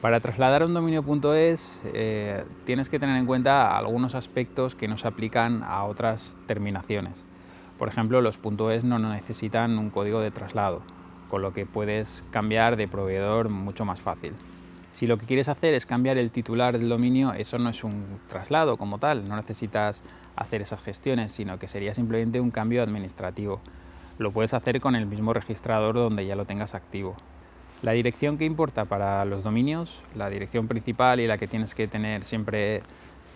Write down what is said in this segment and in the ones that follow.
Para trasladar un dominio.es eh, tienes que tener en cuenta algunos aspectos que no se aplican a otras terminaciones. Por ejemplo, los .es no necesitan un código de traslado, con lo que puedes cambiar de proveedor mucho más fácil. Si lo que quieres hacer es cambiar el titular del dominio, eso no es un traslado como tal, no necesitas hacer esas gestiones, sino que sería simplemente un cambio administrativo. Lo puedes hacer con el mismo registrador donde ya lo tengas activo. La dirección que importa para los dominios, la dirección principal y la que tienes que tener siempre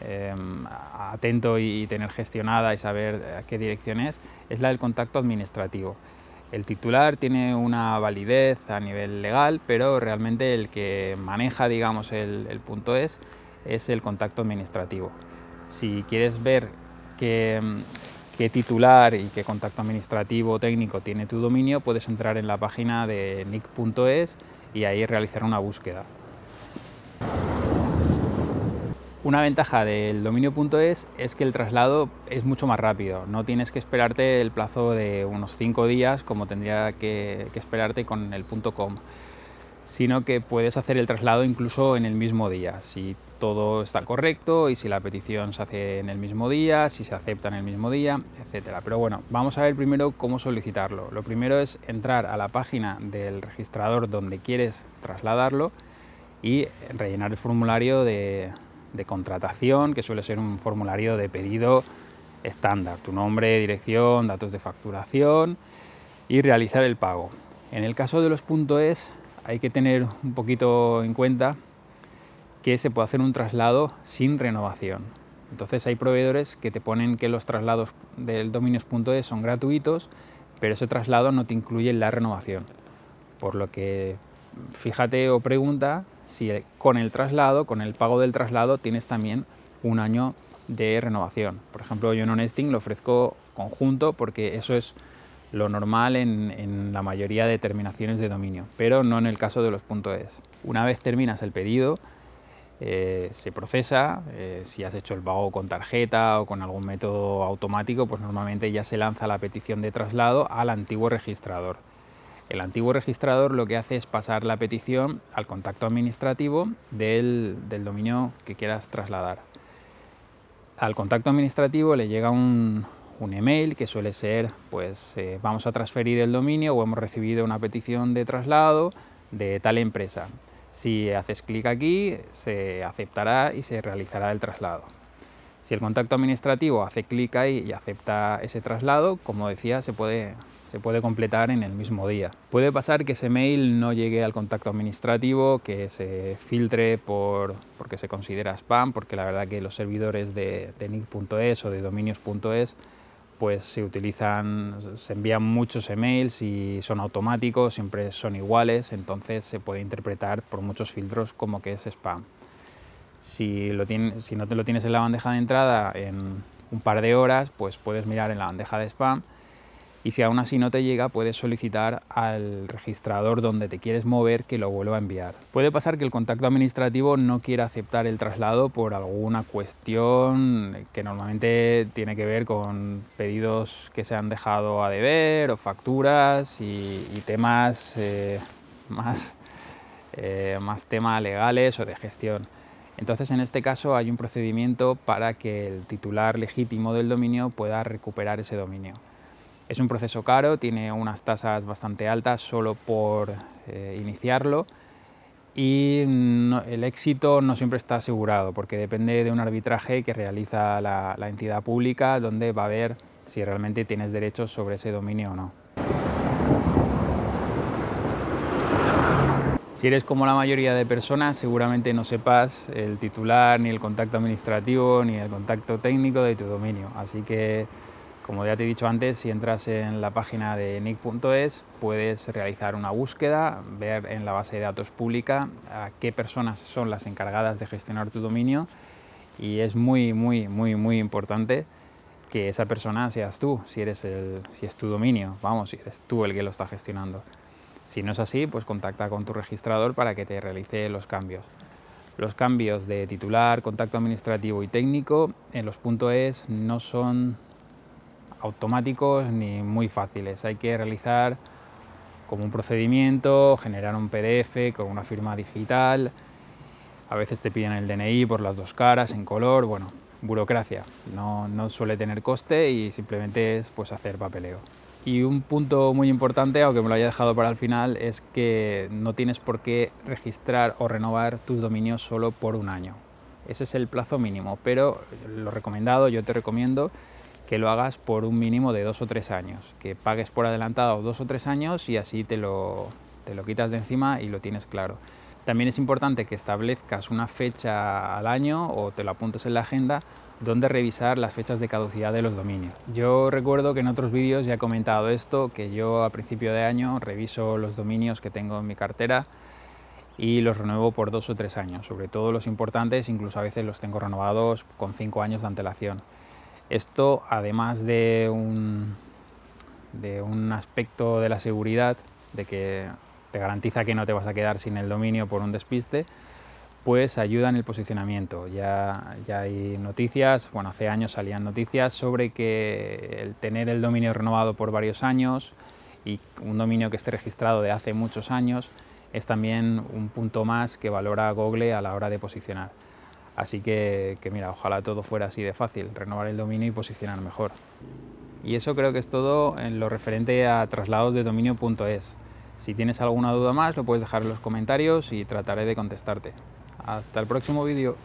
em, atento y tener gestionada y saber a qué dirección es, es la del contacto administrativo. El titular tiene una validez a nivel legal, pero realmente el que maneja, digamos, el, el punto es, es el contacto administrativo. Si quieres ver qué, qué titular y qué contacto administrativo o técnico tiene tu dominio, puedes entrar en la página de nick.es y ahí realizar una búsqueda. Una ventaja del dominio.es es que el traslado es mucho más rápido, no tienes que esperarte el plazo de unos 5 días como tendría que, que esperarte con el .com sino que puedes hacer el traslado incluso en el mismo día, si todo está correcto y si la petición se hace en el mismo día, si se acepta en el mismo día, etcétera. Pero bueno, vamos a ver primero cómo solicitarlo. Lo primero es entrar a la página del registrador donde quieres trasladarlo y rellenar el formulario de, contratación, que suele ser un formulario de pedido estándar, tu nombre, dirección, datos de facturación y realizar el pago. En el caso de los .es hay que tener un poquito en cuenta que se puede hacer un traslado sin renovación. Entonces hay proveedores que te ponen que los traslados del dominios.es son gratuitos, pero ese traslado no te incluye la renovación. Por lo que fíjate o pregunta si con el traslado, con el pago del traslado, tienes también un año de renovación. Por ejemplo, yo en Honesting lo ofrezco conjunto porque eso es lo normal en, la mayoría de terminaciones de dominio, pero no en el caso de los .es. Una vez terminas el pedido, eh, se procesa, eh, si has hecho el pago con tarjeta o con algún método automático, pues normalmente ya se lanza la petición de traslado al antiguo registrador. El antiguo registrador lo que hace es pasar la petición al contacto administrativo del dominio que quieras trasladar. Al contacto administrativo le llega un, un email que suele ser pues eh, vamos a transferir el dominio o hemos recibido una petición de traslado de tal empresa. Si haces clic aquí se aceptará y se realizará el traslado. Si el contacto administrativo hace clic ahí y acepta ese traslado, como decía, se puede, se puede completar en el mismo día. Puede pasar que ese mail no llegue al contacto administrativo, que se filtre por, porque se considera spam, porque la verdad que los servidores de, de nick.es o de dominios.es pues se utilizan, se envían muchos emails y son automáticos, siempre son iguales, entonces se puede interpretar por muchos filtros como que es spam. Si, lo si no te lo tienes en la bandeja de entrada en un par de horas, pues puedes mirar en la bandeja de spam y si aún así no te llega puedes solicitar al registrador donde te quieres mover que lo vuelva a enviar. Puede pasar que el contacto administrativo no quiera aceptar el traslado por alguna cuestión que normalmente tiene que ver con pedidos que se han dejado a deber o facturas y, temas eh, más, eh, temas legales o de gestión. Entonces, en este caso hay un procedimiento para que el titular legítimo del dominio pueda recuperar ese dominio. Es un proceso caro, tiene unas tasas bastante altas solo por eh, iniciarlo y el éxito no siempre está asegurado porque depende de un arbitraje que realiza la, la entidad pública donde va a ver si realmente tienes derechos sobre ese dominio o no. Si eres como la mayoría de personas, seguramente no sepas el titular, ni el contacto administrativo, ni el contacto técnico de tu dominio. Así que como ya te he dicho antes, si entras en la página de nick.es puedes realizar una búsqueda, ver en la base de datos pública a qué personas son las encargadas de gestionar tu dominio y es muy, muy, muy, muy importante que esa persona seas tú, si, eres el, si es tu dominio, vamos, si eres tú el que lo está gestionando. Si no es así, pues contacta con tu registrador para que te realice los cambios. Los cambios de titular, contacto administrativo y técnico en los .es no son automáticos ni muy fáciles. Hay que realizar como un procedimiento, generar un PDF con una firma digital A veces te piden el DNI por las dos caras, en color, bueno, burocracia. No, no suele tener coste y simplemente es pues hacer papeleo. Y un punto muy importante, aunque me lo haya dejado para el final, es que no tienes por qué registrar o renovar tus dominios solo por un año. Ese es el plazo mínimo, pero lo recomendado, yo te recomiendo que lo hagas por un mínimo de dos o tres años, que pagues por adelantado dos o tres años y así te lo, te lo quitas de encima y lo tienes claro. También es importante que establezcas una fecha al año o te lo apuntes en la agenda donde revisar las fechas de caducidad de los dominios. Yo recuerdo que en otros vídeos ya he comentado esto, que yo a principio de año reviso los dominios que tengo en mi cartera y los renuevo por dos o tres años, sobre todo los importantes, incluso a veces los tengo renovados con cinco años de antelación. Esto, además de un, de un aspecto de la seguridad, de que te garantiza que no te vas a quedar sin el dominio por un despiste, pues ayuda en el posicionamiento. Ya, ya hay noticias, bueno, hace años salían noticias sobre que el tener el dominio renovado por varios años y un dominio que esté registrado de hace muchos años es también un punto más que valora Google a la hora de posicionar. Así que, que mira, ojalá todo fuera así de fácil, renovar el dominio y posicionar mejor. Y eso creo que es todo en lo referente a traslados de dominio.es. Si tienes alguna duda más, lo puedes dejar en los comentarios y trataré de contestarte. Hasta el próximo vídeo.